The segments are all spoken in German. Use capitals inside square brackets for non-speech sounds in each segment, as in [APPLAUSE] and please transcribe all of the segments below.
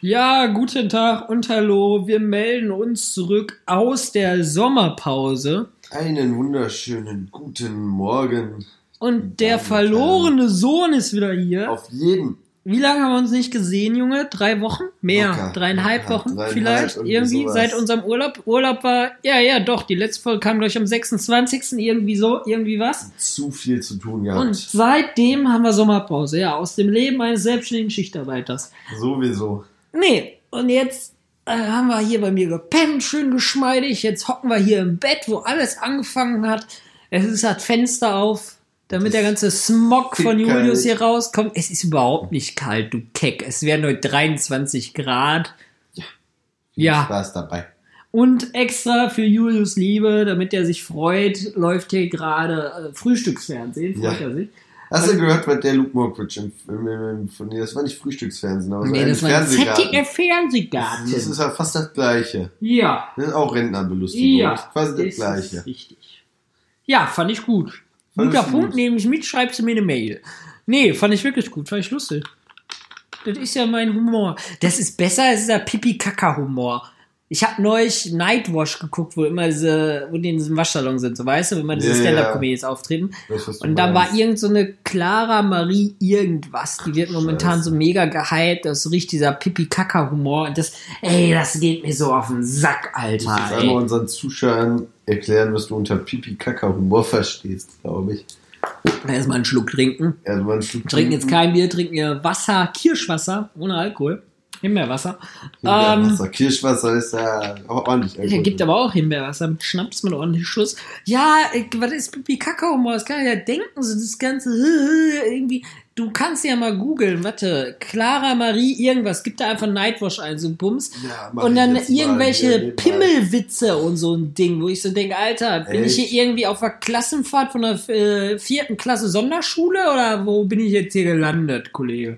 Ja, guten Tag und hallo. Wir melden uns zurück aus der Sommerpause. Einen wunderschönen guten Morgen. Und der verlorene Sohn ist wieder hier. Auf jeden. Wie lange haben wir uns nicht gesehen, Junge? Drei Wochen? Mehr? Locker. Dreieinhalb Locker. Wochen Dreieinhalb, vielleicht? irgendwie sowas. seit unserem Urlaub. Urlaub war, ja, ja, doch. Die letzte Folge kam, glaube ich, am 26. Irgendwie so, irgendwie was. Zu viel zu tun gehabt. Und seitdem haben wir Sommerpause. Ja, aus dem Leben eines selbstständigen Schichtarbeiters. Sowieso. Nee, und jetzt äh, haben wir hier bei mir gepennt, schön geschmeidig. Jetzt hocken wir hier im Bett, wo alles angefangen hat. Es ist das Fenster auf, damit der ganze Smog von. Julius hier rauskommt. Es ist überhaupt nicht kalt, du Keck. Es werden nur 23 Grad. Viel Ja. Spaß dabei. Und extra für Julius Liebe, damit er sich freut, läuft hier gerade äh, Frühstücksfernsehen. Freut Ja. er sich. Hast du gehört, was der Luke Mockridge im, im, im, von nee, das war nicht Frühstücksfernsehen, aber Nee, das war ein Fernsehgarten. ZDF Fernsehgarten. Das ist ja fast das Gleiche. ja. Das ist auch Rentnerbelustigung. Ja, Das ist quasi das ist Gleiche. richtig. Ja, fand ich gut. Fand Guter Punkt, gut. nehme ich mit, schreibst du mir eine Mail. Nee, fand ich wirklich gut, fand ich lustig. Das ist ja mein Humor. Das ist besser als dieser Pipi-Kaka-Humor. Ich habe neulich Nightwash geguckt, wo immer diese, wo die in diesem Waschsalon sind, so weißt du, wenn man diese ja. Stand-Up-Comedies auftreten. Und dann war irgend so eine Clara Marie irgendwas, die wird momentan Scheiße. so mega gehypt, das ist so richtig dieser Pipi-Kaka-Humor. Und das, ey, das geht mir so auf den Sack, Alter. jetzt Ey. einmal unseren Zuschauern erklären, was du unter Pipi-Kaka-Humor verstehst, glaube ich. Erstmal einen Schluck trinken. Also man Schluck Trinken jetzt kein Bier, trinken wir Wasser, Kirschwasser, ohne Alkohol. Himbeerwasser. Ähm, Himbeerwasser. Kirschwasser ist ja auch ordentlich. ja, gibt aber auch Himbeerwasser mit Schnaps mit ordentlich Schuss. Ja, was ist Pipi Kakao? Das kann ich ja denken, so das ganze [LAUGHS] irgendwie. Du kannst ja mal googeln, warte, Clara Marie irgendwas, gib da einfach Nightwash ein, so ein Bums. Ja, und ich dann irgendwelche. Pimmelwitze und so ein Ding, wo ich so denke, Alter, bin ich Echt? hier irgendwie auf der Klassenfahrt von der äh, vierten Klasse Sonderschule oder wo bin ich jetzt hier gelandet, Kollege?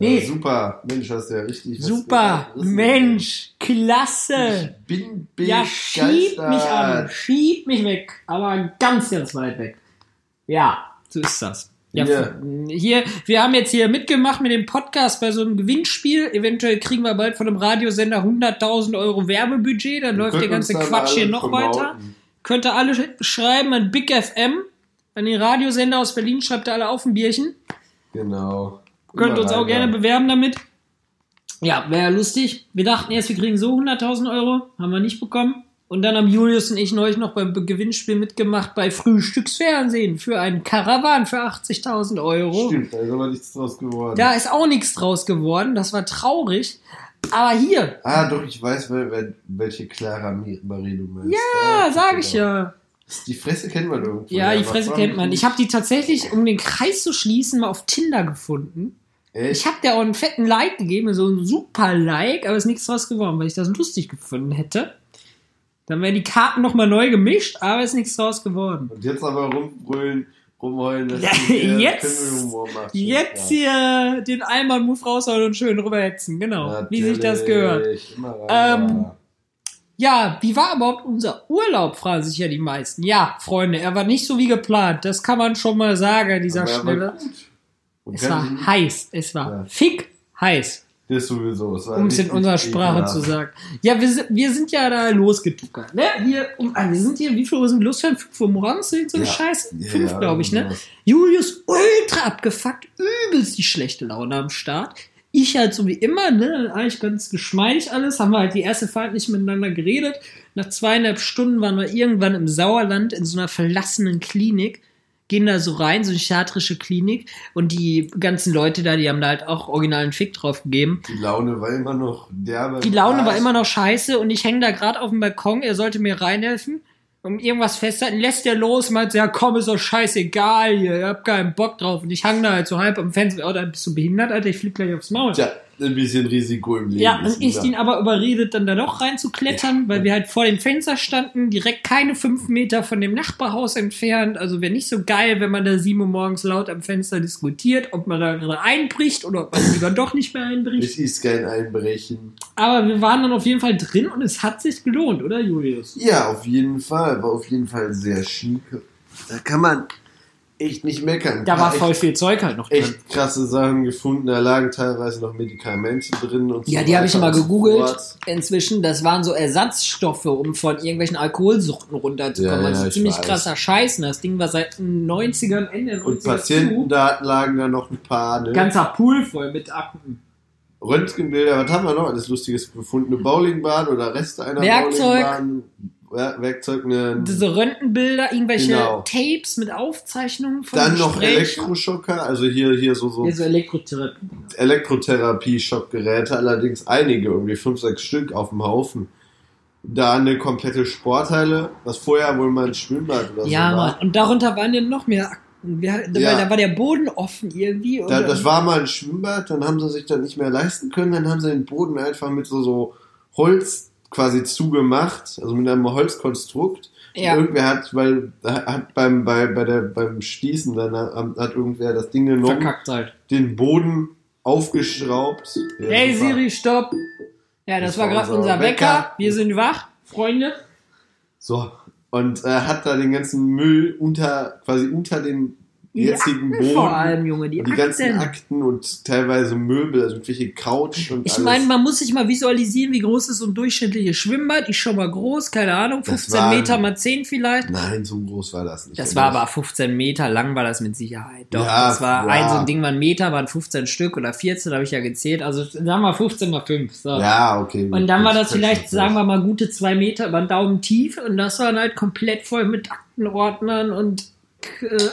Nee, Ja, super. Mensch, hast du ja richtig. Super, Mensch, klasse. Ich bin Ja, schieb begeistert. mich an, schieb mich weg, aber ganz, ganz weit weg. Ja, so ist das. Ja, Hier. hier, wir haben jetzt hier mitgemacht mit dem Podcast bei so einem Gewinnspiel. Eventuell kriegen wir bald von einem Radiosender 100.000 Euro Werbebudget, dann läuft der uns ganze dann Quatsch hier noch promoten. weiter. Könnt ihr alle sch- schreiben an Big FM, an den Radiosender aus Berlin, schreibt ihr alle auf ein Bierchen. Genau. Könnt uns auch gerne ja. bewerben damit. Ja, wäre lustig. Wir dachten erst, wir kriegen so 100.000 Euro. Haben wir nicht bekommen. Und dann haben Julius und ich neulich noch beim Be- Gewinnspiel mitgemacht bei Frühstücksfernsehen für einen Karawan für 80.000 Euro. Stimmt, da ist aber nichts draus geworden. Da ist auch nichts draus geworden. Das war traurig. Aber hier, Ah, doch, ich weiß, wel- wel- welche Clara Marie du meinst. ja, sag ich genau. ja. Die Fresse kennt man irgendwo. Ja, die Fresse kennt man. Ich habe die tatsächlich, um den Kreis zu schließen, mal auf Tinder gefunden. Echt? Ich habe der auch einen fetten Like gegeben, so ein super Like, aber ist nichts draus geworden, weil ich das lustig gefunden hätte. Dann wären die Karten nochmal neu gemischt, aber ist nichts draus geworden. Und jetzt aber rumbrüllen, rumheulen, dass Ja, [LAUGHS] du der jetzt- machst. Jetzt hier den Einmann-Move raushauen und schön rüberhetzen, genau. Wie sich das gehört. Natürlich, rein, Ähm, Ja, wie war überhaupt unser Urlaub, fragen sich ja die meisten. Ja, Freunde, er war nicht so wie geplant. Das kann man schon mal sagen an dieser er Stelle. gut. Und Es war heiß. Es war Ja. fick heiß. Das sowieso. um es in unserer Sprache zu sagen. Ja, wir sind, wir sind ja da losgetuckert. Ne? Wir, um, ah, wir sind hier, wie viel Uhr sind wir losgefahren? 5 Uhr morgens? So eine Ja. Scheiße. 5, ja, glaube ich, ne? sowas. Julius ultra abgefuckt, übelst die schlechte Laune am Start. Ich halt so wie immer, ne, eigentlich ganz geschmeidig alles, haben wir halt die erste Fahrt nicht miteinander geredet. Nach zweieinhalb Stunden waren wir irgendwann im Sauerland in so einer verlassenen Klinik, gehen da so rein, so eine psychiatrische Klinik und die ganzen Leute da, die haben da halt auch originalen Fick drauf gegeben. Die Laune war immer noch derbe. Die Laune war immer noch scheiße und ich hänge da gerade auf dem Balkon, er sollte mir reinhelfen. Um irgendwas festhalten, lässt er los, meint, ja komm, ist doch scheißegal hier, ihr habt keinen Bock drauf. Und ich hang da halt so halb am Fenster, oh, da bist du behindert, Alter, ich flieg gleich aufs Maul. Tja, ein bisschen Risiko im Leben. Ja, ist und ich immer. ihn aber überredet, dann da doch reinzuklettern, weil wir halt vor dem Fenster standen, direkt keine fünf Meter von dem Nachbarhaus entfernt. Also wäre nicht so geil, wenn man da sieben Uhr morgens laut am Fenster diskutiert, ob man da gerade einbricht oder ob man lieber [LAUGHS] doch nicht mehr einbricht. Es ist kein Einbrechen. Aber wir waren dann auf jeden Fall drin und es hat sich gelohnt, oder Julius? Ja, auf jeden Fall. War auf jeden Fall sehr schick. Da kann man echt nicht meckern. Da war voll viel Zeug halt noch drin. echt krasse Sachen gefunden. Da lagen teilweise noch Medikamente drin und Ja, so die habe ich mal gegoogelt fort. inzwischen. Das waren so Ersatzstoffe, um von irgendwelchen Alkoholsuchten runterzukommen. Ja, ja, also ich ziemlich weiß. krasser Scheiß. Und Das Ding war seit den 90ern, Ende der 90er Und zu. Patientendaten lagen da noch ein paar. Ne? Ganzer Pool voll mit Akten. Röntgenbilder, was haben wir noch alles Lustiges gefunden? Eine Bowlingbahn oder Reste einer Werkzeug. Bowlingbahn? Wer- Werkzeug, eine, Diese Röntgenbilder, irgendwelche Genau. Tapes mit Aufzeichnungen von dann noch Gesprächen. Elektroschocker, also hier, hier so, so Ja, so Elektrotherapie. Elektrotherapie-Schockgeräte, allerdings einige, irgendwie fünf, sechs Stück auf dem Haufen. Da eine komplette Sporthalle, was vorher wohl mal ein Schwimmbad oder Ja, so Mann. war. Und darunter waren ja noch mehr Akten. Wir, weil Ja. Da war der Boden offen irgendwie. Da, das war mal ein Schwimmbad, dann haben sie sich das nicht mehr leisten können, dann haben sie den Boden einfach mit so, so Holz quasi zugemacht, also mit einem Holzkonstrukt. Ja. Und irgendwer hat, weil hat beim, bei, bei der, beim Stießen, dann hat, hat irgendwer das Ding genommen, verkackt halt. den Boden aufgeschraubt. Ja, Hey super. Siri, stopp. Ja, das, Das war war gerade unser unser Wecker. Wecker. Wir sind wach, Freunde. So. Und äh, hat da den ganzen Müll unter, quasi unter den jetzigen Akten Boden. Vor allem, Junge, die, und die ganzen Akten. Akten und teilweise Möbel, also irgendwelche Couch und Ich alles. meine, man muss sich mal visualisieren, wie groß ist so ein durchschnittliches Schwimmbad. Ich schon mal groß, keine Ahnung, Das 15 waren- Meter mal 10 vielleicht. Nein, so groß war das nicht. Das war aber 15 Meter lang, war das mit Sicherheit. Doch, Ja, das war ja. ein so ein Ding, war ein Meter, waren 15 Stück oder 14, habe ich ja gezählt. Also sagen wir 15 mal 5. So. Ja, okay. Und dann war das vielleicht, sagen wir mal, gute zwei Meter über den Daumen tief und das war dann halt komplett voll mit Aktenordnern und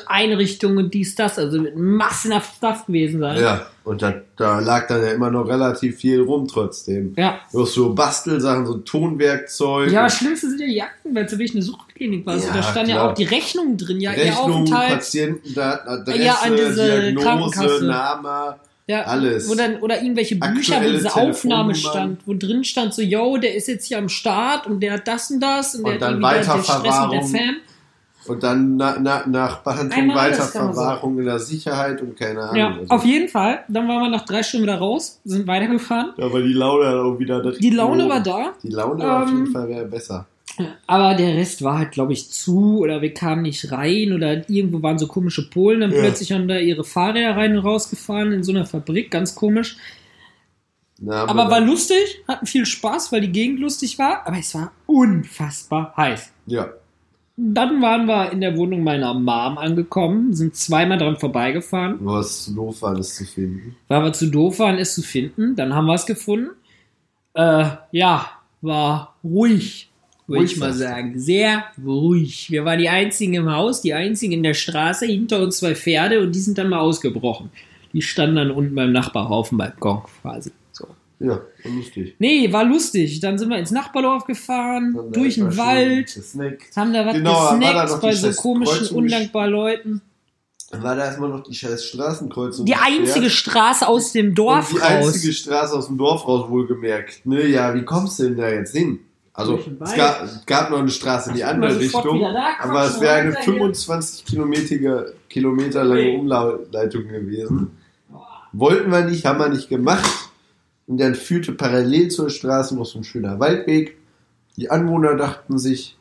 Einrichtungen und dies, das, also mit massenhaft Stuff gewesen sein. Ja, und da, da lag dann ja immer noch relativ viel rum trotzdem. Ja. Noch so Bastelsachen, so Tonwerkzeug. Ja, das Schlimmste sind ja die Akten, weil es wirklich eine Suchtklinik war. Also Ja, da stand ja auch die Rechnung drin, ja, ihr Rechnung, Aufenthalt. Patientendaten, Adresse, Ja, an diese Diagnose. Name. Ja, Alles. Dann, oder irgendwelche Bücher, wo diese Aufnahme stand, wo drin stand so, yo, der ist jetzt hier am Start und der hat das und das und, Und der dann hat irgendwie der Weiterverwahrung. Stress mit der Fam. Und dann na, na, nach Behandlung Einmal alles kann man Weiterverwahrung in der Sicherheit und keine Ahnung. Ja, also, auf jeden Fall. Dann waren wir nach drei Stunden wieder raus, sind weitergefahren. da war die Laune wieder direkt Die Laune oben. war da, Die Laune war auf Ähm, jeden Fall wäre besser. aber der Rest war halt, glaube ich, zu oder wir kamen nicht rein oder irgendwo waren so komische Polen. Dann Ja. plötzlich haben da ihre Fahrräder rein und rausgefahren in so einer Fabrik, ganz komisch. Na, Aber war lustig, hatten viel Spaß, weil die Gegend lustig war, aber es war unfassbar heiß. Ja. Dann waren wir in der Wohnung meiner Mom angekommen, sind zweimal dran vorbeigefahren, Nur was zu doof war, das zu finden. weil wir zu doof waren, es zu finden. Dann haben wir es gefunden. Äh, ja, war ruhig, würde ich mal sagen. Sehr ruhig. Wir waren die einzigen im Haus, die einzigen in der Straße, hinter uns zwei Pferde und die sind dann mal ausgebrochen. Die standen dann unten beim Nachbarhaufen Balkon quasi. Ja, war lustig. Nee, war lustig. Dann sind wir ins Nachbardorf gefahren, Dann da durch den Wald, gesnackt. haben da was Genau, da gesnackt noch bei die so komischen, undankbaren Leuten. Dann war da erstmal noch die scheiß Straßenkreuzung. Die einzige. Straße aus dem Dorf und die raus. einzige Straße aus dem Dorf raus, wohlgemerkt. Ne, ja, wie kommst du denn da jetzt hin? Also, es gab, es gab noch eine Straße in die andere Richtung, da, aber es wäre eine weiter hier. 25 Kilometer, Kilometer lange. Umleitung gewesen. Wollten wir nicht, haben wir nicht gemacht. Und dann führte parallel zur Straße noch so ein schöner Waldweg. Die Anwohner dachten sich,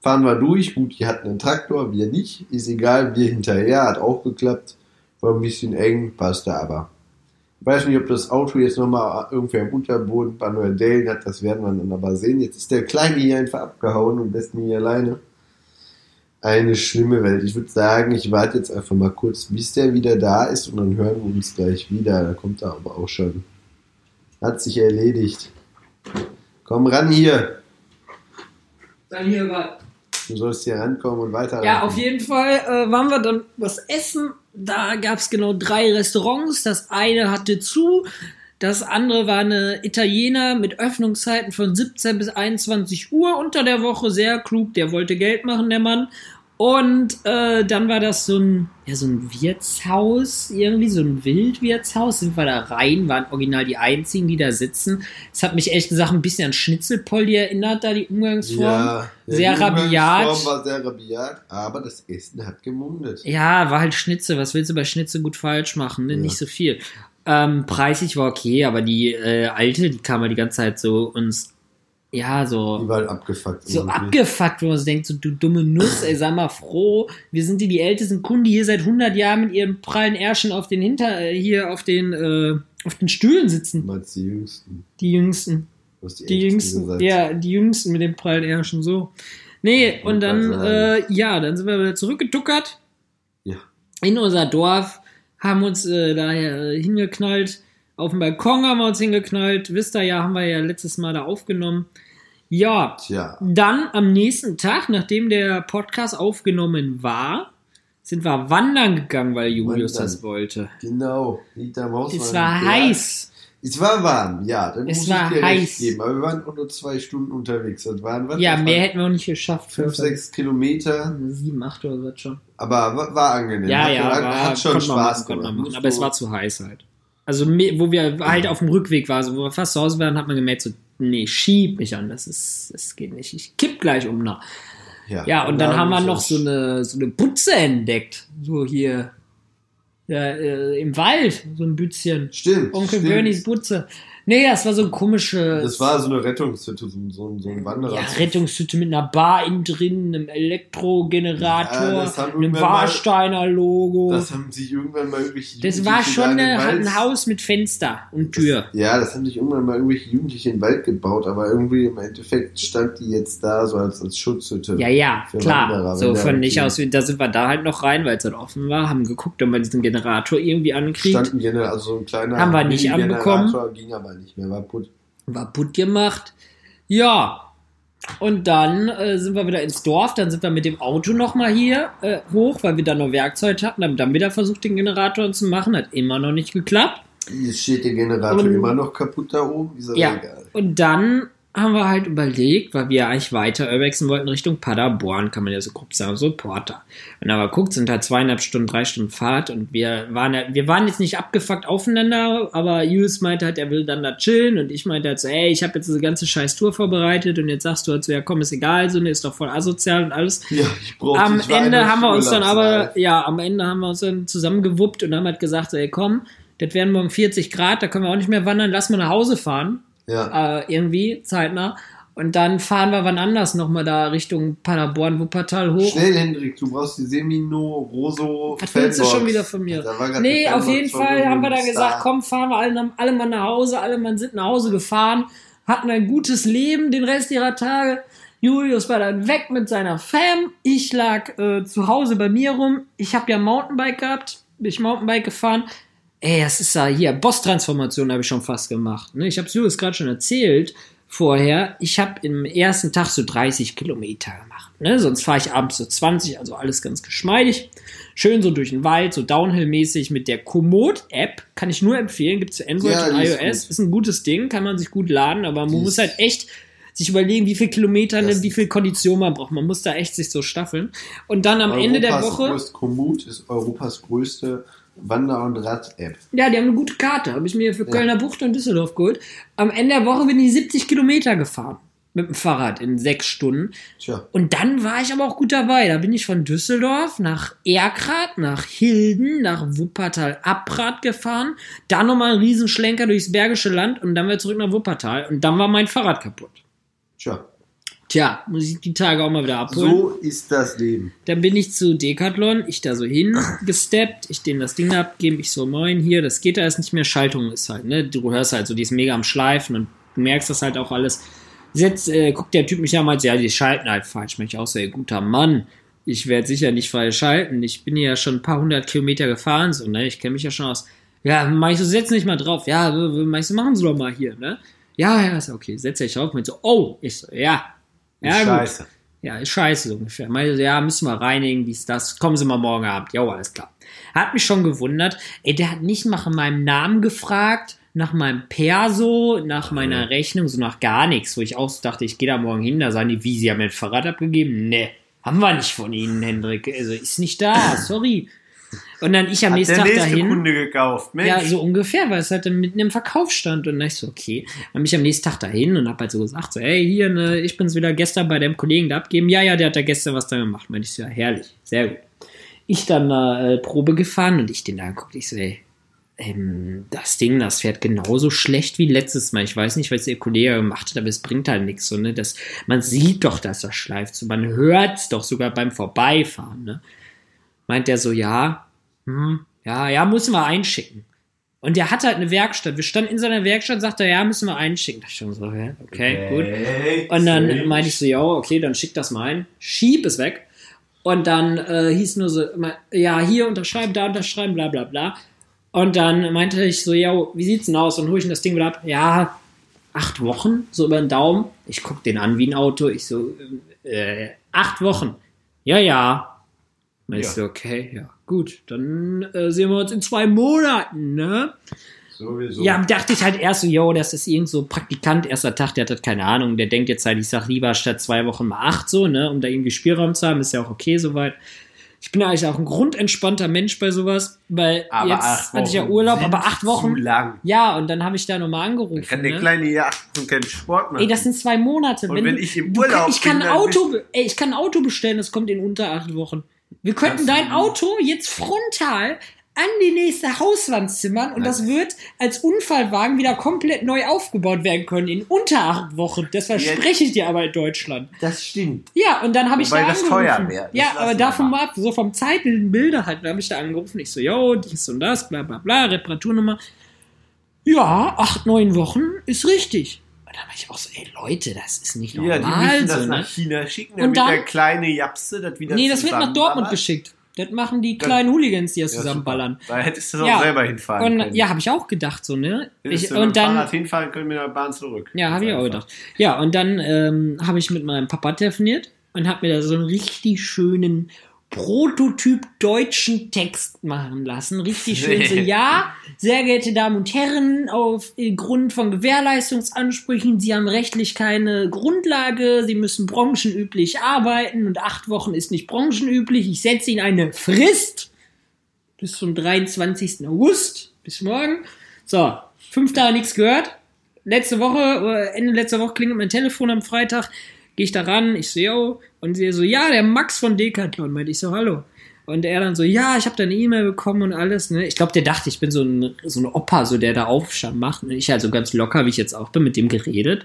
fahren wir durch. Gut, die hatten einen Traktor, wir nicht. Ist egal, wir hinterher, hat auch geklappt. War ein bisschen eng, passte aber. Ich weiß nicht, ob das Auto jetzt nochmal irgendwer im Unterboden bei Neuerdellen hat, das werden wir dann aber sehen. Jetzt ist der Kleine hier einfach abgehauen und lässt mich hier alleine. Eine schlimme Welt. Ich würde sagen, ich warte jetzt einfach mal kurz, bis der wieder da ist und dann hören wir uns gleich wieder. Da kommt er aber auch schon. Hat sich erledigt. Komm ran hier. Dann hier war. Du sollst hier rankommen und weiter. Ja, auf jeden Fall äh, waren wir dann was essen. Da gab es genau drei Restaurants. Das eine hatte zu. Das andere war eine Italiener mit Öffnungszeiten von 17 bis 21 Uhr unter der Woche. Sehr klug, der wollte Geld machen, der Mann. Und äh, dann war das so ein, ja, so ein Wirtshaus, irgendwie so ein Wildwirtshaus. Sind wir da rein, waren original die einzigen, die da sitzen. Es hat mich ehrlich gesagt ein bisschen an Schnitzelpoldi erinnert, da die Umgangsform. Ja, Sehr die rabiat. Umgangsform war sehr rabiat, aber das Essen hat gemundet. Ja, war halt Schnitzel. Was willst du bei Schnitzel gut falsch machen? Ne? Ja. Nicht so viel. Ähm, preisig war okay, aber die äh, alte, die kam ja die ganze Zeit so uns ja, so, halt abgefuckt. so irgendwie. abgefuckt, wo man sich denkt, so du dumme Nuss, ey, sei mal froh. Wir sind die, die ältesten Kunden, die hier seit 100 Jahren mit ihren prallen Ärschen auf den Hinter, äh, hier auf den, äh, auf den Stühlen sitzen. Du meinst die Jüngsten. Die Jüngsten. Du hast die, Die Jüngsten, gesagt. ja, die Jüngsten mit den prallen Ärschen, so. Nee, und dann, Wollte äh, ja, dann sind wir wieder zurückgeduckert Ja. in unser Dorf, haben uns äh, da äh, hingeknallt. Auf dem Balkon haben wir uns hingeknallt. Wisst ihr ja, haben wir ja letztes Mal da aufgenommen. Ja, Tja. dann am nächsten Tag, nachdem der Podcast aufgenommen war, sind wir wandern gegangen, weil Julius Wandern. das wollte. Genau. Hinterm Haus Es war heiß. Es war warm, ja. Dann Es muss war ich dir heiß. recht geben. Aber wir waren nur zwei Stunden unterwegs. Das waren was? Ja, Das mehr waren hätten wir auch nicht geschafft. Fünf, sechs Kilometer. Sieben, acht oder so schon. Aber war, war angenehm. Ja, hat, ja, hat, war, hat schon Spaß machen, gemacht. machen. Aber es war zu heiß halt. Also, wo wir halt auf dem Rückweg waren, so, wo wir fast zu Hause waren, hat man gemerkt, so, nee, schieb mich an, das ist, das geht nicht. Ich kipp gleich um. Na. Ja, und dann da haben wir noch so eine, so eine Butze entdeckt. So hier, ja, äh, im Wald, so ein Bützchen. Stimmt. Onkel stimmt. Bernies Butze. Nee, das war so ein komisches. Das war so eine Rettungshütte, so, so, so ein Wanderer. ja, Rettungshütte mit einer Bar innen drin, einem Elektrogenerator, Ja, das einem irgendwann mal- Warsteiner Logo. Das haben sich irgendwann mal irgendwelche Das war schon eine, ein Haus mit Fenster und Tür. Ja, das haben sich irgendwann mal irgendwelche Jugendliche in den Wald gebaut, aber irgendwie im Endeffekt stand die jetzt da so als, als Schutzhütte. Ja, ja, klar. Wanderer, so von der- nicht aus, da sind wir da halt noch rein, weil es dann offen war, haben geguckt, ob man diesen Generator irgendwie ankriegt. Stand ein Generator, also so ein kleiner Haben wir nicht anbekommen. ging aber nicht mehr, war putt. War putt gemacht. Ja. Und dann äh, sind wir wieder ins Dorf, dann sind wir mit dem Auto nochmal hier äh, hoch, weil wir da noch Werkzeug hatten, haben dann wieder versucht, den Generator zu machen, hat immer noch nicht geklappt. Jetzt steht der Generator Und- immer noch kaputt da oben, ist aber Ja. egal. Und dann haben wir halt überlegt, weil wir eigentlich weiter wechseln wollten Richtung Paderborn, kann man ja so grob sagen, so Porter. Und aber guckt, sind halt zweieinhalb Stunden, drei Stunden Fahrt und wir waren wir waren jetzt nicht abgefuckt aufeinander, aber Jules meinte halt, er will dann da chillen und ich meinte halt so, ey, ich habe jetzt diese ganze scheiß Tour vorbereitet und jetzt sagst du halt so, ja komm, ist egal, so, ne, ist doch voll asozial und alles. Ja, ich brauche Am Ende haben wir uns dann aber, ja, am Ende haben wir uns dann zusammengewuppt und haben halt gesagt, so, ey, komm, das werden morgen 40 Grad, da können wir auch nicht mehr wandern, lass mal nach Hause fahren Ja, äh, irgendwie zeitnah. Und dann fahren wir wann anders nochmal da Richtung Paderborn, Wuppertal hoch. schnell, Hendrik, du brauchst die Semino Roso Was willst du schon wieder von mir? Nee, auf jeden Fall haben wir dann irgendeinem gesagt, Star. komm, fahren wir alle, alle mal nach Hause, alle Mann sind nach Hause gefahren, hatten ein gutes Leben den Rest ihrer Tage. Julius war dann weg mit seiner Fam. Ich lag äh, zu Hause bei mir rum. Ich habe ja Mountainbike gehabt, bin ich Mountainbike gefahren. Ey, das ist ja hier, Boss-Transformation habe ich schon fast gemacht. Ne? Ich habe es Julius gerade schon erzählt vorher. Ich habe im ersten Tag so 30 Kilometer gemacht. Ne? Sonst fahre ich abends so 20, also alles ganz geschmeidig. Schön so durch den Wald, so Downhill-mäßig mit der Komoot-App. Kann ich nur empfehlen, gibt es für Android Ja, und ist iOS. gut. Ist, ein gutes Ding, kann man sich gut laden, aber man Die muss ist- halt echt sich überlegen, wie viel Kilometer, ne, wie viel Kondition man braucht. Man muss da echt sich so staffeln. Und dann am Ende der Europas Woche. Komoot ist Europas größte Wander- und Rad-App. Ja, die haben eine gute Karte. Habe ich mir für Kölner Bucht und Düsseldorf geholt. Am Ende der Woche bin ich 70 Kilometer gefahren. Mit dem Fahrrad in sechs Stunden. Tja, Und dann war ich aber auch gut dabei. Da bin ich von Düsseldorf nach Erkrath, nach Hilden, nach Wuppertal Abrad gefahren. Dann nochmal einen Riesenschlenker durchs Bergische Land und dann wieder zurück nach Wuppertal. Und dann war mein Fahrrad kaputt. tja. Tja, muss ich die Tage auch mal wieder abholen. So ist das Leben. Dann bin ich zu Decathlon, ich da so hingesteppt, ich denen das Ding abgebe, ich so, moin, hier, das geht da ist nicht mehr, Schaltung ist halt, ne, du hörst halt so, die ist mega am Schleifen und du merkst das halt auch alles. Jetzt äh, guckt der Typ mich und meint, ja, die schalten halt falsch. Mensch, auch so, ey, guter Mann, ich werde sicher nicht falsch schalten, ich bin ja schon ein paar hundert Kilometer gefahren, so, ne, ich kenne mich ja schon aus. Ja, mach ich so, setz nicht mal drauf, ja, mach ich so, machen Sie doch mal hier, ne. Ja, ja, ist okay, setz dich drauf, mit so, oh, ich so, ja, ja, gut. Scheiße. Ja, ist scheiße so ungefähr. Meinte, so, ja, müssen wir reinigen, dies, das. Kommen Sie mal morgen Abend. Jo, alles klar. Hat mich schon gewundert. Ey, der hat nicht nach meinem Namen gefragt, nach meinem Perso, nach meiner Rechnung, so nach gar nichts. Wo ich auch so dachte, ich gehe da morgen hin, da sagen die, wie, Sie haben mir ein Fahrrad abgegeben? Nee, haben wir nicht von Ihnen, Hendrik. Also, ist nicht da, sorry. Und dann ich am Hat nächsten der Tag nächste dahin. Kunde gekauft. Mensch. Ja, so ungefähr, weil es halt dann mitten im Verkauf stand. Und dann ich so, okay. Dann bin ich am nächsten Tag dahin und hab halt so gesagt, so, ey, hier, ne, ich bin's wieder gestern bei dem Kollegen da abgeben. Ja, ja, der hat da gestern was da gemacht. Meinte ich so, ja, herrlich, sehr gut. Ich dann da äh, Probe gefahren und ich den da anguckt, ich so, ey, ähm, das Ding, das fährt genauso schlecht wie letztes Mal. Ich weiß nicht, was ihr Kollege gemacht hat, aber es bringt halt nichts. So, ne? das, man sieht doch, dass er schleift. So, man hört es doch sogar beim Vorbeifahren. Ne? Meint der so, ja, hm, ja, ja, müssen wir einschicken. Und der hat halt eine Werkstatt. Wir standen in seiner Werkstatt, sagt er, ja, müssen wir einschicken. Da ich schon so, ja, okay, gut. Und dann meinte ich so, ja, okay, dann schick das mal ein. Schieb es weg. Und dann äh, hieß nur so, ja, hier unterschreiben, da unterschreiben, bla bla bla. Und dann meinte ich so, ja, wie sieht's denn aus? Und hole ich das Ding wieder ab. Ja, acht Wochen, so über den Daumen. Ich guck den an wie ein Auto. Ich so, äh, acht Wochen. Ja, ja. Und ich Ja. so, okay, ja, gut. Dann äh, sehen wir uns in zwei Monaten, ne? Sowieso. Ja, dachte ich halt erst so, yo, das ist irgend so Praktikant, erster Tag, der hat halt keine Ahnung, der denkt jetzt halt, ich sag lieber statt zwei Wochen mal acht so, ne, um da irgendwie Spielraum zu haben, ist ja auch okay soweit. Ich bin eigentlich auch ein grundentspannter Mensch bei sowas, weil aber jetzt hatte ich ja Urlaub, aber acht Wochen. Zu lang. Ja, und dann habe ich da nochmal angerufen. Kann der ne? Kleine hier acht Wochen keinen Sport machen. Ey, das sind zwei Monate. Und wenn du- ich im Urlaub ich kann bin, ein dann Auto, ey, ich kann ein Auto bestellen, das kommt in unter acht Wochen. Wir könnten dein. Auto jetzt frontal an die nächste Hauswand zimmern und das wird als Unfallwagen wieder komplett neu aufgebaut werden können in unter acht Wochen. Das verspreche ich dir aber in Deutschland. das stimmt. Ja, und dann habe ich Wobei da das angerufen. teuer wäre. Ja, aber davon mal ab, so vom zeitlichen Bilder halt, da habe ich da angerufen. Ich so, yo, dies und das, bla bla bla, Reparaturnummer. Ja, acht, neun Wochen ist richtig. Und da war ich auch so, ey Leute, das ist nicht Ja, normal. die müssen das so, ne? nach China schicken, Und damit dann- der kleine Japse das wieder Nee, das wird nach Dortmund geschickt. Das machen die kleinen Hooligans, die das Ja, zusammenballern. Da hättest du Ja. selber hinfahren Und können. ja, habe ich auch gedacht, so, ne? Ich, du mit und dann, Fahrrad hinfahren können mit der Bahn zurück. Ja, habe ich auch gedacht. Ja, und dann ähm, habe ich mit meinem Papa telefoniert und habe mir da so einen richtig schönen Prototyp deutschen Text machen lassen. Richtig schön so, [LAUGHS] ja, sehr geehrte Damen und Herren, auf Grund von Gewährleistungsansprüchen, Sie haben rechtlich keine Grundlage, Sie müssen branchenüblich arbeiten und acht Wochen ist nicht branchenüblich. Ich setze Ihnen eine Frist bis zum 23. August, bis morgen. So, fünf Tage nichts gehört letzte Woche, äh, Ende letzter Woche klingelt mein Telefon am Freitag, gehe ich da ran, ich so, yo, und sie so, ja, der Max von Decathlon, meinte ich so, hallo. Und er dann so, ja, ich habe da eine E-Mail bekommen und alles, ne. Ich glaube, der dachte, ich bin so ein, so ein Opa, so der da Aufstand macht. Und ich also ganz locker, wie ich jetzt auch bin, mit dem geredet.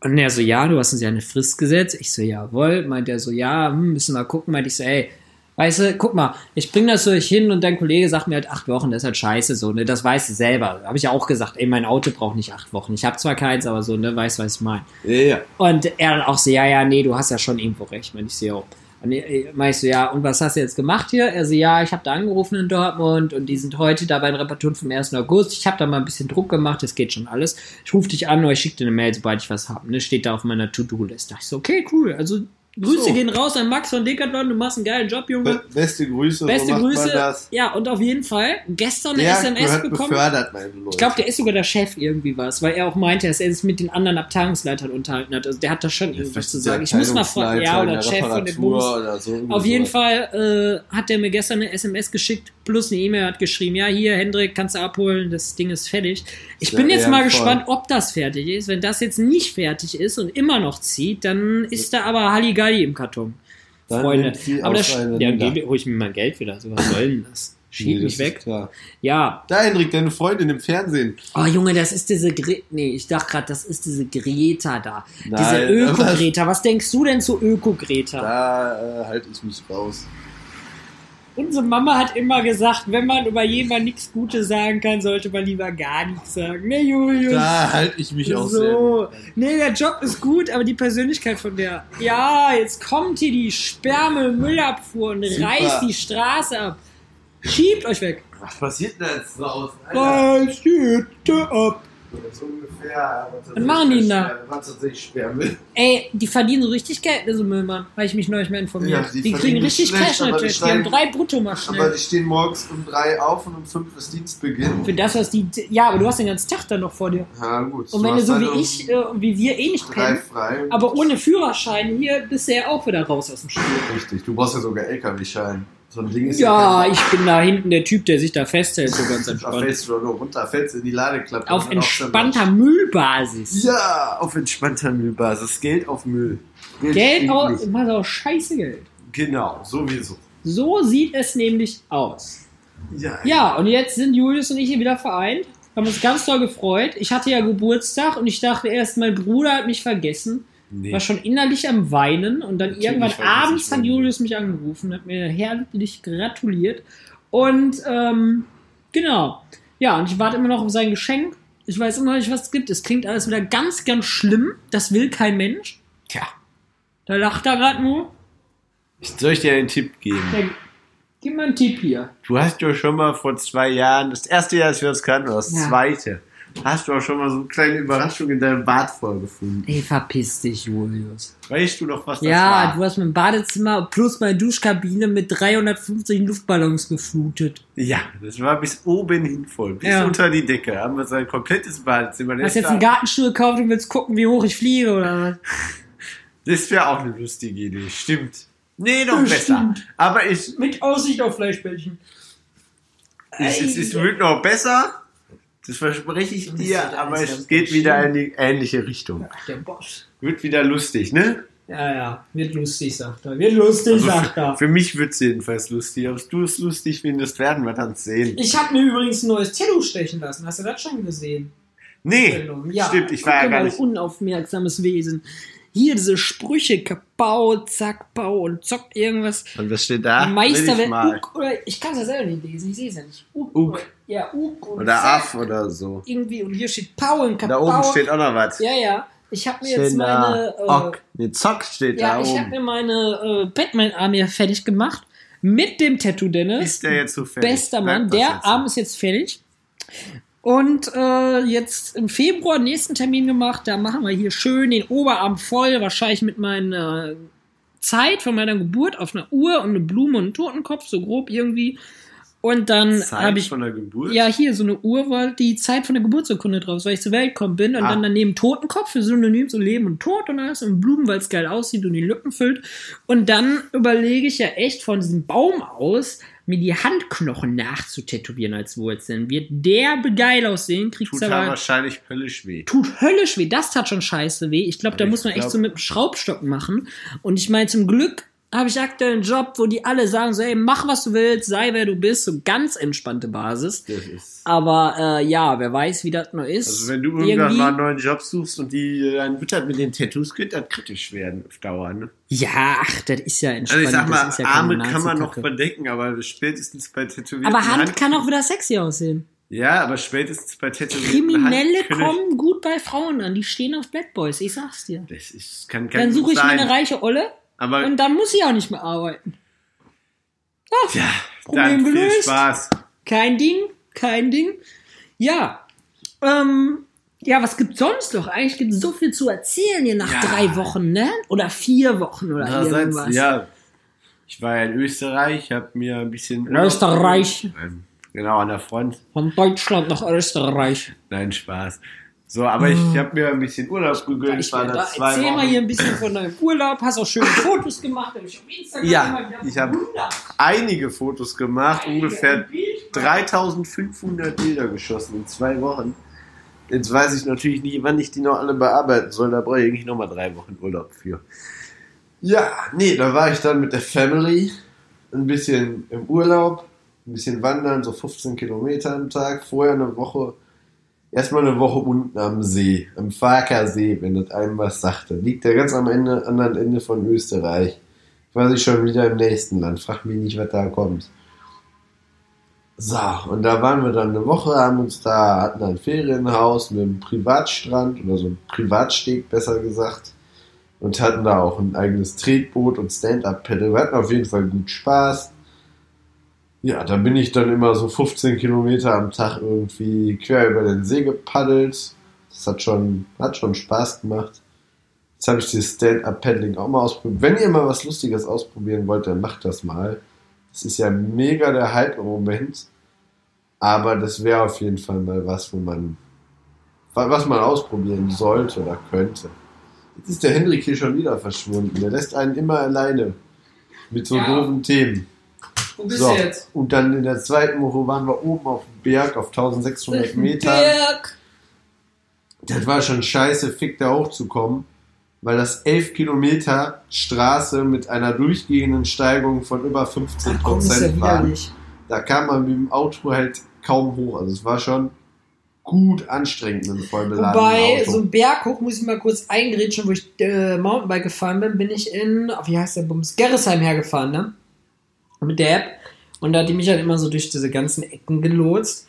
Und er so, ja, du hast uns ja eine Frist gesetzt. Ich so, jawohl. Meint er so, ja, hm, müssen wir gucken. Meinte ich so, ey, weißt du, guck mal, ich bring das so hin und dein Kollege sagt mir halt acht Wochen, das ist halt scheiße so, ne, das weißt du selber. Habe ich ja auch gesagt, ey, mein Auto braucht nicht acht Wochen. Ich habe zwar keins, aber so, ne, weißt, was ich meine. Ja. Und er dann auch so, ja, ja, nee, du hast ja schon irgendwo recht. Meinte ich so, jo. Und ich so, ja, und was hast du jetzt gemacht hier? Er so, ja, ich habe da angerufen in Dortmund und die sind heute da bei den Reparaturen vom 1. August. Ich habe da mal ein bisschen Druck gemacht, das geht schon alles. Ich rufe dich an oder ich schicke dir eine Mail, sobald ich was habe. Ne? Steht da auf meiner To-Do-Liste. Ich so, okay, cool. Also Grüße So. gehen raus an Max von Decathlon, du machst einen geilen Job, Junge. Be beste Grüße, Beste so Grüße. Ja, und auf jeden Fall gestern eine Der SMS gehört bekommen. befördert, meine Leute. Ich glaube, der ist sogar der Chef irgendwie was, weil er auch meinte, dass er sich mit den anderen Abteilungsleitern unterhalten hat. Also der hat da schon irgendwas zu sagen. Ich muss mal fragen, ja, oder Chef von Bums. Oder so, Auf jeden. Fall äh, hat der mir gestern eine SMS geschickt, plus eine E-Mail hat geschrieben, ja, hier, Hendrik, kannst du abholen, das Ding ist fertig. Ich Sehr bin jetzt mal gespannt, ob das fertig ist. Wenn das jetzt nicht fertig ist und immer noch zieht, dann ist da aber Halligalli im Karton. Dann Freunde. Aber das, ja, hole ich mir mein Geld wieder. So, was soll denn das? Schieb Nee, mich weg. Ja, Da, Hendrik, deine Freundin im Fernsehen. Oh Junge, das ist diese Gre Nee, ich dachte gerade, das ist diese Greta da. diese Nein, Öko-Greta. Was denkst du denn zu Öko-Greta? Da äh, halte ich mich raus. Unsere Mama hat immer gesagt, wenn man über jemanden nichts Gutes sagen kann, sollte man lieber gar nichts sagen. Ne, Julius? Da halte ich mich auch so. Nee, der Job ist gut, aber die Persönlichkeit von der. Ja, jetzt kommt hier die Sperrmüll-Müllabfuhr und Super. reißt die Straße ab. Schiebt euch weg. Was passiert denn jetzt draußen? Reißt die Hütte ab. Ist ungefähr. Was machen die denn da? Was tatsächlich Sperrmüll? Ey, die verdienen so richtig Geld, ne, so Müllmann, weil ich mich neulich mal informiert. Ja, die die, kriegen richtig schlecht, Cash natürlich. Die haben drei Bruttomaschinen. Aber die stehen morgens um drei auf und um fünf ist Dienstbeginn. Für das, was die. Ja, aber du hast den ganzen Tag dann noch vor dir. Ja, gut. Und wenn du so halt wie um ich, äh, wie wir eh nicht pennen, aber ohne Führerschein hier bist du ja auch wieder raus aus dem Spiel. Richtig, du brauchst ja sogar LKW-Schein. So ein Ding ist Ja, ich bin da hinten der Typ, der sich da festhält, so ganz Da entspannt. fällst du nur runter, fällst in die Ladeklappe. Auf entspannter Müllbasis. Ja, auf entspannter Müllbasis. Geld auf Müll. Geld stinkt auch, nicht. immer so scheiße Geld. Genau, sowieso. So sieht es nämlich aus. Ja, Ja, und jetzt sind Julius und ich hier wieder vereint. Haben uns ganz doll gefreut. Ich hatte ja Geburtstag und ich dachte erst, mein Bruder hat mich vergessen. Nee. War schon innerlich am Weinen und dann Natürlich irgendwann abends hat Julius mich angerufen, hat mir herrlich gratuliert. Und ähm, genau. Ja, und ich warte immer noch auf sein Geschenk. Ich weiß immer noch nicht, was es gibt. Es klingt alles wieder ganz, ganz schlimm. Das will kein Mensch. Tja, Da lacht er gerade nur. ich soll ich dir einen Tipp geben? Ja, gib mal einen Tipp hier. Du hast ja schon mal vor zwei Jahren, das erste Jahr, als wir das kannten, oder das Ja. zweite, hast du auch schon mal so eine kleine Überraschung in deinem Bad vorgefunden. Ey, verpiss dich, Julius. Weißt du noch, was das Ja, war? du hast mein Badezimmer plus meine Duschkabine mit 350 Luftballons geflutet. Ja, das war bis oben hin voll, bis Ja. unter die Decke. Haben wir sein komplettes Badezimmer. Hast jetzt einen Gartenstuhl gekauft und willst gucken, wie hoch ich fliege oder was? [LAUGHS] Das wäre auch eine lustige Idee, stimmt. Nee, noch Ja, besser. stimmt. Aber ich, Mit Aussicht auf Fleischbällchen. es, es wird noch besser. Das verspreche ich dir, aber es geht wieder in die ähnliche Richtung. Ach, der Boss. Wird wieder lustig, ne? Ja, ja, wird lustig, sagt er. Wird lustig, Also sagt für, er. für mich wird es jedenfalls lustig. Ob du es lustig findest, werden wir dann sehen. Ich habe mir übrigens ein neues Tattoo stechen lassen. Hast du das schon gesehen? Nee, stimmt, ich war ja gar nicht. unaufmerksames Wesen. Hier diese Sprüche, Kapau, Zack, Bau und Zock irgendwas. Und was steht da? Meisterwerk. Uk, oder ich kann es ja selber nicht lesen, ich sehe es ja nicht. Uk. Uk. Ja, Uk und Oder Zack. Aff oder so. Irgendwie, und hier steht Pau und Da Kapau. oben steht auch noch was. Ja, ja. Ich habe mir jetzt Steht da meine. Äh, Ock. Nee, Zock steht ja, da ich habe oben. mir meine äh, Batman-Armee fertig gemacht. Mit dem Tattoo Dennis. Ist der jetzt so fertig? Bester Mann. Der jetzt Arm ist jetzt fertig. Und äh, jetzt im Februar nächsten Termin gemacht. Da machen wir hier schön den Oberarm voll. Wahrscheinlich mit meiner Zeit von meiner Geburt auf einer Uhr und eine Blume und einen Totenkopf, so grob irgendwie. Und dann habe ich von der Geburt? ja, hier so eine Uhr, halt die Zeit von der Geburtsurkunde drauf ist, weil ich zur Welt gekommen bin. Und Ah. dann daneben Totenkopf für Synonym so Leben und Tod und alles und Blumen, weil es geil aussieht und die Lücken füllt. Und dann überlege ich ja echt von diesem Baum aus, mir die Handknochen nachzutätowieren als Wurzeln. Wird der geil aussehen, kriegt's Tut da aber. wahrscheinlich höllisch weh. Tut höllisch weh, das tat schon scheiße weh. Ich glaube, da ich muss man echt glaub- so mit dem Schraubstock machen. Und ich meine, zum Glück habe ich aktuell einen Job, wo die alle sagen so, ey, mach was du willst, sei wer du bist, so ganz entspannte Basis. Das ist. Aber äh, ja, wer weiß, wie das noch ist. Also wenn du irgendwann Irgendwie- mal einen neuen Job suchst und die dann wird das mit den Tattoos könnte das kritisch werden auf Dauer. Ne? Ja, ach, das ist ja Also entspannt. ich sag mal, ja Arme kann man noch verdecken, aber spätestens bei tätowierten Aber Hand kann auch wieder sexy aussehen. Ja, aber spätestens bei tätowierten Kriminelle Hand kommen gut bei Frauen an. Die stehen auf Bad Boys, ich sag's dir. Das ist, kann, kann Dann suche ich gut mir sein. eine reiche Olle Aber und dann muss sie auch nicht mehr arbeiten. ja, Problem dann viel gelöst. Spaß. Kein Ding, kein Ding. Ja, ähm, ja, was gibt's sonst noch? Eigentlich gibt es so viel zu erzählen hier nach Ja. drei Wochen, ne? Oder vier Wochen oder Andererseits, irgendwas. ja, ich war ja in Österreich, habe mir ein bisschen In Österreich. Ähm, Genau, an der Front. Von Deutschland nach Österreich. Nein, Spaß. So, aber ich habe mir ein bisschen Urlaub gegönnt. Ich war da, da zwei erzähl mal Wochen. hier ein bisschen von deinem Urlaub. Hast auch schöne Fotos gemacht. Hab ich auf Instagram Ja, ich hab- bewundert. einige Fotos gemacht, ungefähr Bild. 3500 Bilder geschossen in zwei Wochen. Jetzt weiß ich natürlich nicht, wann ich die noch alle bearbeiten soll. Da brauche ich eigentlich nochmal drei Wochen Urlaub für. Ja, nee, da war ich dann mit der Family ein bisschen im Urlaub, ein bisschen wandern, so 15 Kilometer am Tag. Vorher eine Woche, erstmal eine Woche unten am See, am Farker See, wenn das einem was sagte. Liegt ja ganz am Ende, anderen Ende von Österreich. Quasi schon wieder im nächsten Land. Frag mich nicht, was da kommt. So, und da waren wir dann eine Woche, haben uns da, hatten ein Ferienhaus mit einem Privatstrand oder so einem Privatsteg, besser gesagt. Und hatten da auch ein eigenes Tretboot und Stand-Up-Pedal. Wir hatten auf jeden Fall gut Spaß. Ja, da bin ich dann immer so 15 Kilometer am Tag irgendwie quer über den See gepaddelt. Das hat schon, hat schon Spaß gemacht. Jetzt habe ich dieses Stand-Up-Paddling auch mal ausprobiert. Wenn ihr mal was Lustiges ausprobieren wollt, dann macht das mal. Das ist ja mega der Hype im Moment. Aber das wäre auf jeden Fall mal was, wo man, was man ausprobieren sollte oder könnte. Jetzt ist der Hendrik hier schon wieder verschwunden. Der lässt einen immer alleine. Mit so Ja. doofen Themen. Wo bist So, du jetzt? und dann in der zweiten Woche waren wir oben auf dem Berg auf [LAUGHS] 1600 Metern. Berg. Das war schon scheiße, fick da hochzukommen, weil das 11 Kilometer Straße mit einer durchgehenden Steigung von über 15 Ach komm, ist ja Prozent waren. widerlich. da kam man mit dem Auto halt kaum hoch. Also es war schon gut anstrengend mit einem voll beladenen Wobei, Auto. so ein Berg hoch muss ich mal kurz eingrätschen, wo ich äh, Mountainbike gefahren bin, bin ich in, oh, wie heißt der Bums, Gerresheim hergefahren, ne? Mit der App. Und da hat die mich halt immer so durch diese ganzen Ecken gelotst.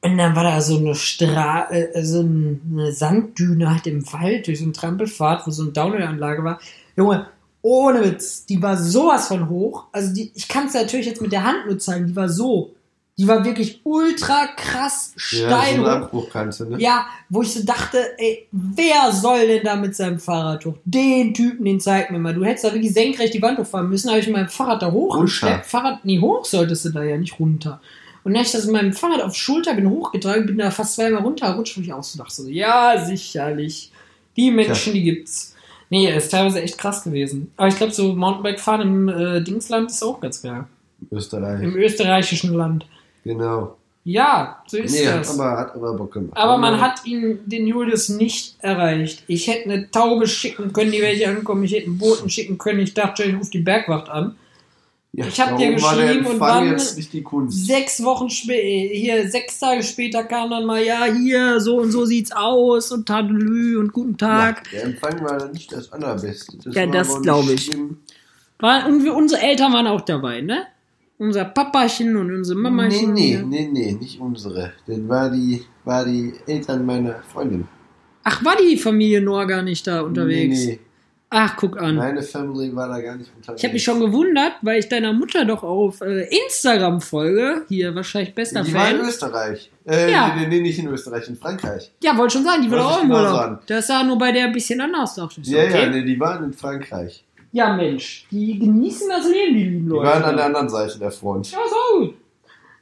Und dann war da so eine Stra äh, so eine Sanddüne halt im Wald, durch so einen Trampelpfad, wo so eine Downhill-Anlage war. Junge, ohne Witz, die war sowas von hoch. Also die, ich kann es natürlich jetzt mit der Hand nur zeigen, die war so. Die war wirklich ultra krass ja, so steil eine hoch. Abbruchkante, ne? Ja, wo ich so dachte, ey, wer soll denn da mit seinem Fahrrad hoch? Den Typen, den zeig mir mal. Du hättest da wirklich senkrecht die Wand hochfahren müssen, habe ich mit meinem Fahrrad da hoch. Runter. Fahrrad, nee, hoch solltest du da ja, nicht runter. Und dann habe ich das mit meinem Fahrrad auf Schulter, bin hochgetragen, bin da fast zweimal runtergerutscht, wo ich auch so dachte, so, ja, sicherlich. Die Menschen, die gibt's. Nee, ist teilweise echt krass gewesen. Aber ich glaube, so Mountainbike-Fahren im äh, Dingsland ist auch ganz geil. Österreich. Im österreichischen Land. Genau. Ja, so ist Nee, hat das. aber, hat aber Bock gemacht. Aber man hat ihn, den Julius, nicht erreicht. Ich hätte eine Taube schicken können, die welche ankommen. Ich hätte einen Boten schicken können. Ich dachte, ich rufe die Bergwacht an. Ja, ich hab dir geschrieben und Empfang dann- jetzt nicht die Kunst. Sechs Wochen später, hier, sechs Tage später kam dann mal, ja, hier, so und so sieht's aus und Tadelü und guten Tag. Ja, der Empfang war dann nicht das allerbeste. Ja, war das aber nicht glaub ich. schlimm. War, und wir, unsere Eltern waren auch dabei, ne? Unser Papachen und unsere Nee, Mamachen. nee, hier. nee, nee, nicht unsere. Das war die, war die Eltern meiner Freundin. Ach, war die Familie Noah gar nicht da unterwegs? Nee, nee. Ach, guck an. Meine Family war da gar nicht unterwegs. Ich habe mich schon gewundert, weil ich deiner Mutter doch auf äh, Instagram folge. Hier wahrscheinlich bester Die war in Fan. Österreich. Äh, Ja. nee, nee, nicht in Österreich, in Frankreich. Ja, wollte schon sagen, die Wollte auch im genau Urlaub. Das sah nur bei der ein bisschen anders. Ich so, Ja, ja, okay. nee, die waren in Frankreich. Ja, Mensch, die genießen das Leben, die lieben Die Leute. waren an der anderen Seite der Front. ja, so gut.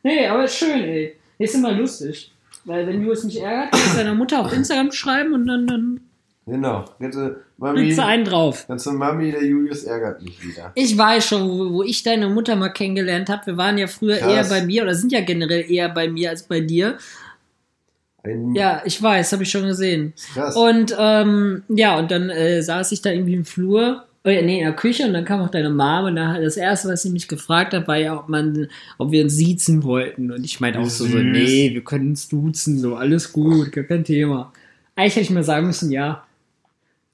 Nee, aber ist schön, ey. Ist immer lustig. Weil wenn Julius mich ärgert, kann ich seiner Mutter auf Instagram schreiben und dann, dann Genau. Ganze Mami, kriegt sie einen drauf. ganze Mami, der Julius ärgert mich wieder. Ich weiß schon, wo, wo ich deine Mutter mal kennengelernt habe. Wir waren ja früher Krass. eher bei mir oder sind ja generell eher bei mir als bei dir. Ein, Ja, ich weiß, habe ich schon gesehen. krass. Und ähm, ja, und dann äh, saß ich da irgendwie im Flur, äh, nee, in der Küche und dann kam auch deine Mama und dann, das erste, was sie mich gefragt hat, war ja, ob man, ob wir uns siezen wollten. Und ich meinte auch so, so, nee, wir können uns duzen, so, alles gut, gar kein Thema. Eigentlich hätte ich mir sagen müssen, ja.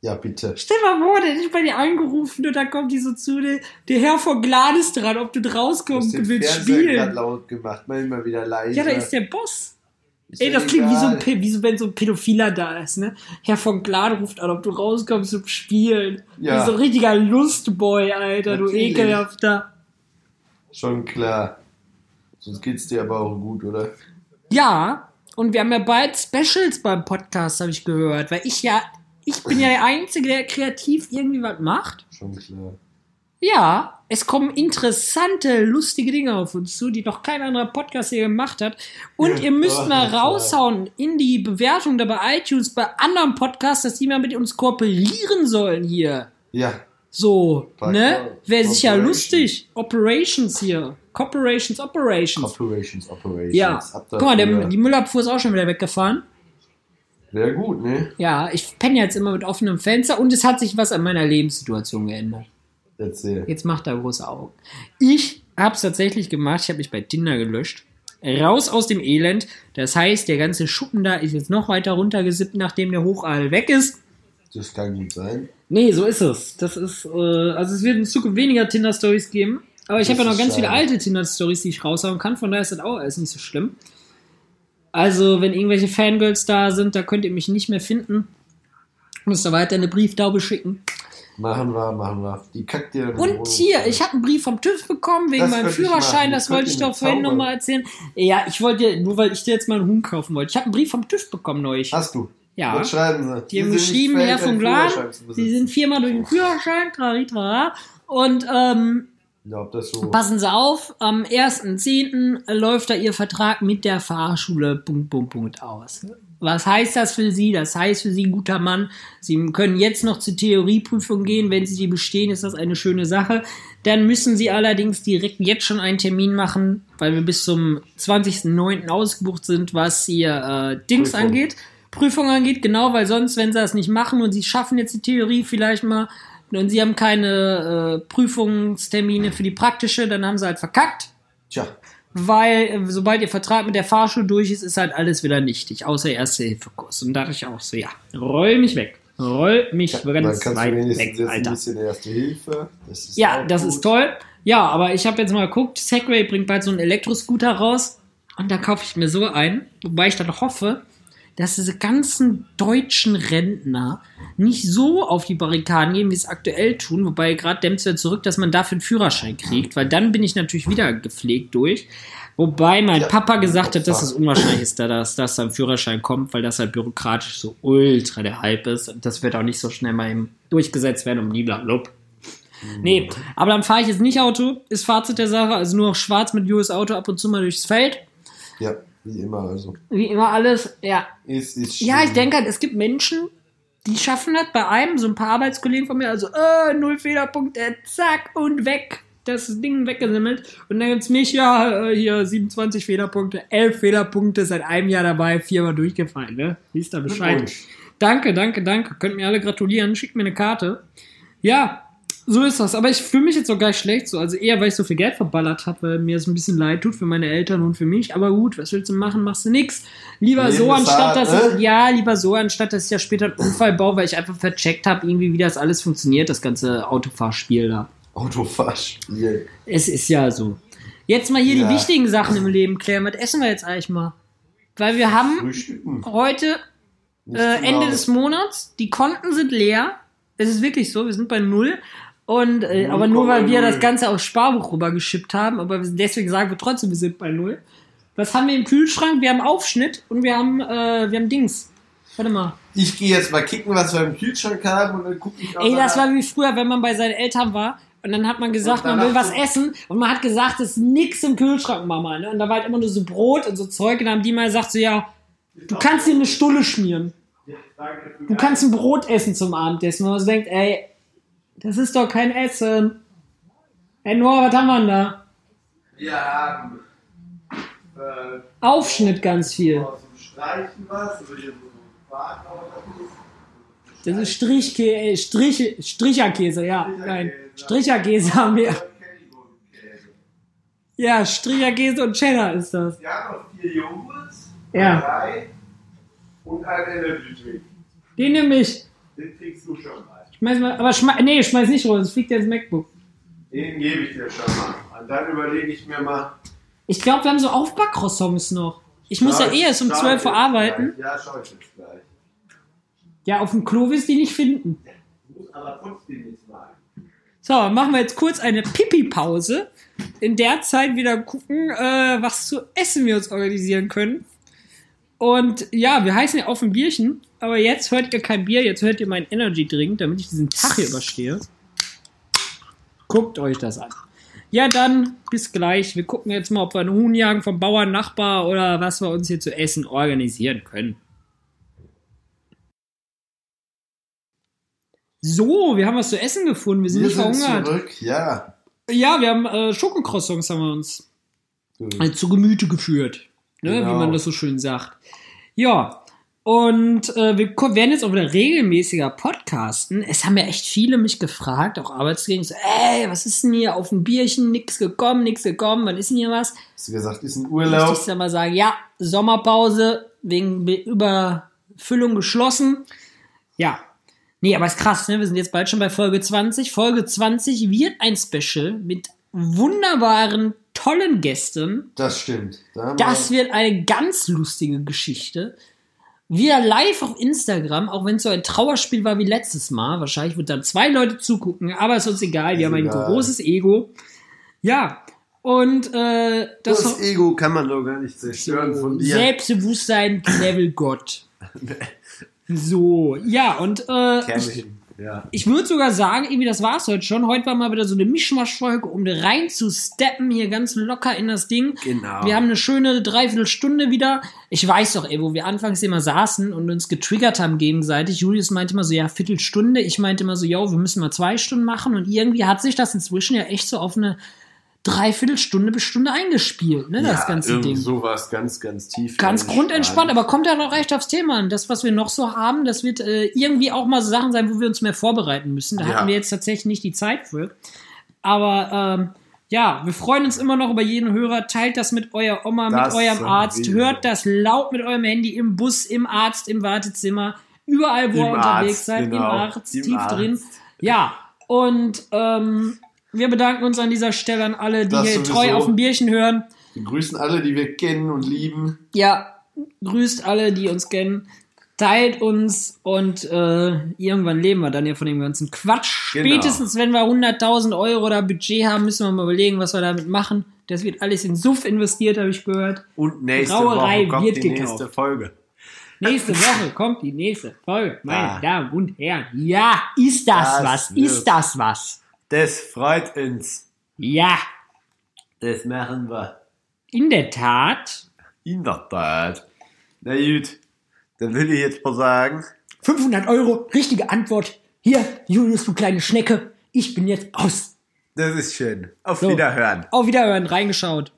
ja, bitte. Stell mal vor, der hätte ich bei dir angerufen und dann kommt die so zu dir, der Herr von Glad ist dran, ob du Du rauskommst und willst Fernseher gerade spielen. laut gemacht, mal immer wieder leise. Ja, da ist der Boss. Ist Ey, ja das klingt wie so, ein, wie so, wenn so ein Pädophiler da ist, ne? Herr von Glad ruft an, ob du rauskommst zum Spielen. Ja. Wie so ein richtiger Lustboy, Alter, du Natürlich. ekelhafter. Schon klar. Sonst geht's dir aber auch gut, oder? Ja, und wir haben ja bald Specials beim Podcast, habe ich gehört, weil ich ja, ich bin ja der Einzige, der kreativ irgendwie was macht. Schon klar. Ja, es kommen interessante, lustige Dinge auf uns zu, die noch kein anderer Podcast hier gemacht hat. Und Ja, ihr müsst mal raushauen in die Bewertung da bei iTunes, bei anderen Podcasts, dass die mal mit uns kooperieren sollen hier. Ja, So, Bei ne? Wäre sicher lustig. Operations hier. Corporations, Operations. Operations, Operations. Ja. Guck mal, der, die Müllabfuhr ist auch schon wieder weggefahren. Sehr gut, ne? Ja, ich penne jetzt immer mit offenem Fenster und es hat sich was an meiner Lebenssituation geändert. Erzähl. Jetzt macht er große Augen. Ich habe es tatsächlich gemacht. Ich habe mich bei Tinder gelöscht. Raus aus dem Elend. Das heißt, der ganze Schuppen da ist jetzt noch weiter runtergesippt, nachdem der Hochadel weg ist. Das kann gut sein. Nee, so ist es. Das ist, äh, also es wird in Zukunft weniger Tinder-Stories geben. Aber ich habe ja noch ganz viele schade. alte Tinder-Stories, die ich raushauen kann. Von daher ist das auch alles nicht so schlimm. Also, wenn irgendwelche Fangirls da sind, da könnt ihr mich nicht mehr finden. Müsst ihr weiter eine Brieftaube schicken. Machen wir, machen wir. Die kackt dir Und hier, ich habe einen Brief vom TÜV bekommen wegen Das meinem Führerschein. Das wollte ich doch vorhin nochmal erzählen. Ja, ich wollte dir, nur weil ich dir jetzt mal einen Hund kaufen wollte. Ich habe einen Brief vom TÜV bekommen neulich. Hast du? Ja. Was schreiben sie? Die haben geschrieben, Herr von zu Sie sind viermal durch den Führerschein, trari, trara. Und ähm, Ja, so. passen Sie auf, am 1.10. läuft da Ihr Vertrag mit der Fahrschule Punkt, Punkt, Punkt aus. Was heißt das für Sie? Das heißt für Sie, guter Mann, Sie können jetzt noch zur Theorieprüfung gehen. Wenn Sie die bestehen, ist das eine schöne Sache. Dann müssen Sie allerdings direkt jetzt schon einen Termin machen, weil wir bis zum 20.09. ausgebucht sind, was Ihr äh, Dings Prüfung. angeht. Prüfung angeht, genau, weil sonst, wenn Sie das nicht machen und Sie schaffen jetzt die Theorie vielleicht mal und Sie haben keine äh, Prüfungstermine für die praktische, dann haben Sie halt verkackt. Tja, weil äh, sobald ihr Vertrag mit der Fahrschule durch ist, ist halt alles wieder nichtig, außer Erste-Hilfe-Kurs. Und da dachte ich auch so, ja, roll mich weg. Roll mich Dann ganz weit weg, jetzt ein Alter. bisschen Erste Hilfe. Das ist Ja, das gut. ist toll. Ja, aber ich habe jetzt mal geguckt, Segway bringt bald so einen Elektroscooter raus und da kaufe ich mir so einen, wobei ich dann hoffe, dass diese ganzen deutschen Rentner nicht so auf die Barrikaden gehen, wie es aktuell tun, wobei gerade dämmt es wieder zurück, dass man dafür einen Führerschein kriegt, weil dann bin ich natürlich wieder gepflegt durch. Wobei mein Ja, Papa gesagt hat, dass es unwahrscheinlich ist, dass das ein Führerschein kommt, weil das halt bürokratisch so ultra der Hype ist. Und das wird auch nicht so schnell mal eben durchgesetzt werden, um blablabla. Nee, aber dann fahre ich jetzt nicht Auto, ist Fazit der Sache, also nur noch schwarz mit US Auto ab und zu mal durchs Feld. Ja, wie immer. Also, Wie immer alles, ja. es ist Ja, ich denke halt, es gibt Menschen, die schaffen das bei einem, so ein paar Arbeitskollegen von mir, also, äh, null Fehlerpunkte, zack und weg. Das Ding weggesimmelt. Und dann gibt's mich, ja, äh, hier 27 Fehlerpunkte, 11 Fehlerpunkte, seit einem Jahr dabei, viermal durchgefallen, ne? Wisst ihr Bescheid. Glückwunsch. Danke, danke, danke. Könnt mir alle gratulieren. Schickt mir eine Karte. Ja, so ist das. Aber ich fühle mich jetzt auch gar nicht schlecht so. Also eher, weil ich so viel Geld verballert habe, weil mir es ein bisschen leid tut für meine Eltern und für mich. Aber gut, was willst du machen? Machst du nix. Lieber Leben so, anstatt dass ne? ich, ja, lieber so, anstatt dass ich ja später einen Unfall baue, weil ich einfach vercheckt habe, irgendwie, wie das alles funktioniert, das ganze Autofahrspiel da. Autofahrspiel. Es ist ja so. Jetzt mal hier Ja. die wichtigen Sachen im Leben klären. Was essen wir jetzt eigentlich mal? Weil wir haben Frühstücken. heute äh, Ende des Monats. Die Konten sind leer. Es ist wirklich so, wir sind bei null. Und, äh, aber nur weil wir 0,0. das Ganze aufs Sparbuch rübergeschippt haben, aber deswegen sagen wir trotzdem, wir sind bei null. Was haben wir im Kühlschrank? Wir haben Aufschnitt und wir haben, äh, wir haben Dings. Warte mal. Ich gehe jetzt mal kicken, was wir im Kühlschrank haben und dann gucke ich Ey, das war wie früher, wenn man bei seinen Eltern war und dann hat man gesagt, man will was essen und man hat gesagt, es ist nix im Kühlschrank, Mama. Ne? Und da war halt immer nur so Brot und so Zeug und dann haben die mal gesagt so, ja, du kannst dir eine Stulle schmieren. Du kannst ein Brot essen zum Abendessen. Und man so denkt, ey, das ist doch kein Essen. Ey, Noah, was haben wir denn da? Wir haben äh, Aufschnitt ganz viel. Das ist Strichkäse, äh, Strich, Stricherkäse, ja. Nein, Stricherkäse haben wir. Ja, Stricherkäse und Cheddar ist das. Wir haben noch vier Joghurts, Ja. drei und ein Energy Drink. Den nehme ich. Den kriegst du schon mal. Schmeiß mal, aber schmeiß, nee, schmeiß nicht runter, sonst fliegt der ins MacBook. Den gebe ich dir schon mal. Und dann überlege ich mir mal. Ich glaube, wir haben so Aufbackcroissants noch. Ich muss ja eh erst um Schau ich 12 Uhr arbeiten. gleich. Ja, schau ich jetzt gleich. Ja, auf dem Klo wirst du die nicht finden. Muss aber trotzdem nicht mal. So, machen wir jetzt kurz eine Pipi-Pause. In der Zeit wieder gucken, äh, was zu essen wir uns organisieren können. Und ja, wir heißen ja auf ein Bierchen, aber jetzt hört ihr kein Bier, jetzt hört ihr meinen Energy-Drink, damit ich diesen Tag hier überstehe. Guckt euch das an. Ja, dann bis gleich. Wir gucken jetzt mal, ob wir einen Huhn jagen vom Bauern, Nachbar oder was wir uns hier zu essen organisieren können. So, wir haben was zu essen gefunden. Wir sind Wir nicht sind verhungert. zurück, ja. Ja, wir haben äh, Schokocroissants haben wir uns äh, zu Gemüte geführt. Ne, Genau. Wie man das so schön sagt. Ja. Und äh, wir werden jetzt auch wieder regelmäßiger podcasten. Es haben ja echt viele mich gefragt, auch Arbeitskollegen, so, ey, was ist denn hier auf dem Bierchen? Nix gekommen, nix gekommen, wann ist denn hier was? Hast du gesagt, ist ein Muss Urlaub? ich dann mal sagen, ja, Sommerpause wegen Be- Überfüllung geschlossen. Ja. Nee, aber ist krass, ne? Wir sind jetzt bald schon bei Folge 20. Folge 20 wird ein Special mit wunderbaren, tollen Gästen. Das stimmt. Da Das wir, wird eine ganz lustige Geschichte. Wir live auf Instagram, auch wenn es so ein Trauerspiel war wie letztes Mal. Wahrscheinlich wird dann zwei Leute zugucken, aber ist uns egal. Wir haben ein großes Ego. Ja. Und äh, das, das Ego kann man doch gar nicht zerstören von dir. Selbstbewusstsein, Level Gott. [LAUGHS] So, ja, und äh, ich. Ja. ich würde sogar sagen, irgendwie, das war's heute schon. Heute war mal wieder so eine Mischmaschfolge, um rein zu steppen, hier ganz locker in das Ding. Genau. Wir haben eine schöne Dreiviertelstunde wieder. Ich weiß doch, ey, wo wir anfangs immer saßen und uns getriggert haben gegenseitig. Julius meinte immer so, ja, Viertelstunde. Ich meinte immer so, ja, wir müssen mal zwei Stunden machen. Und irgendwie hat sich das inzwischen ja echt so auf eine Dreiviertelstunde bis Stunde eingespielt, ne, das ja, ganze irgend Ding. sowas ganz, ganz tief. Ganz grundentspannt, aber kommt ja noch recht aufs Thema an. Das, was wir noch so haben, das wird äh, irgendwie auch mal so Sachen sein, wo wir uns mehr vorbereiten müssen. Da Ja. hatten wir jetzt tatsächlich nicht die Zeit für. Aber ähm, Ja, wir freuen uns immer noch über jeden Hörer. Teilt das mit eurer Oma, Das mit eurem. Arzt. Hört das laut mit eurem Handy im Bus, im Arzt, im Wartezimmer, überall, wo Im ihr unterwegs Arzt, seid, genau. im Arzt, Im tief Arzt. drin. Ja, und ähm, wir bedanken uns an dieser Stelle an alle, die Das hier treu auf dem Bierchen hören. Wir grüßen alle, die wir kennen und lieben. Ja, grüßt alle, die uns kennen. Teilt uns und äh, irgendwann leben wir dann ja von dem ganzen Quatsch. Genau. Spätestens, wenn wir 100.000 Euro da Budget haben, müssen wir mal überlegen, was wir damit machen. Das wird alles in Suff investiert, habe ich gehört. Und nächste Brauerei Woche kommt wird die gekauft. nächste Folge. Nächste Woche kommt die nächste Folge, meine Ah. Damen und Herren. Ja, ist das, Das was? Ist das was? Das freut uns. Ja, Das machen wir. in der Tat. In der Tat. Na gut, dann will ich jetzt mal sagen, 500 Euro, richtige Antwort. Hier, Julius, du kleine Schnecke. Ich bin jetzt aus. das ist schön. Auf So. Wiederhören. Auf Wiederhören, reingeschaut.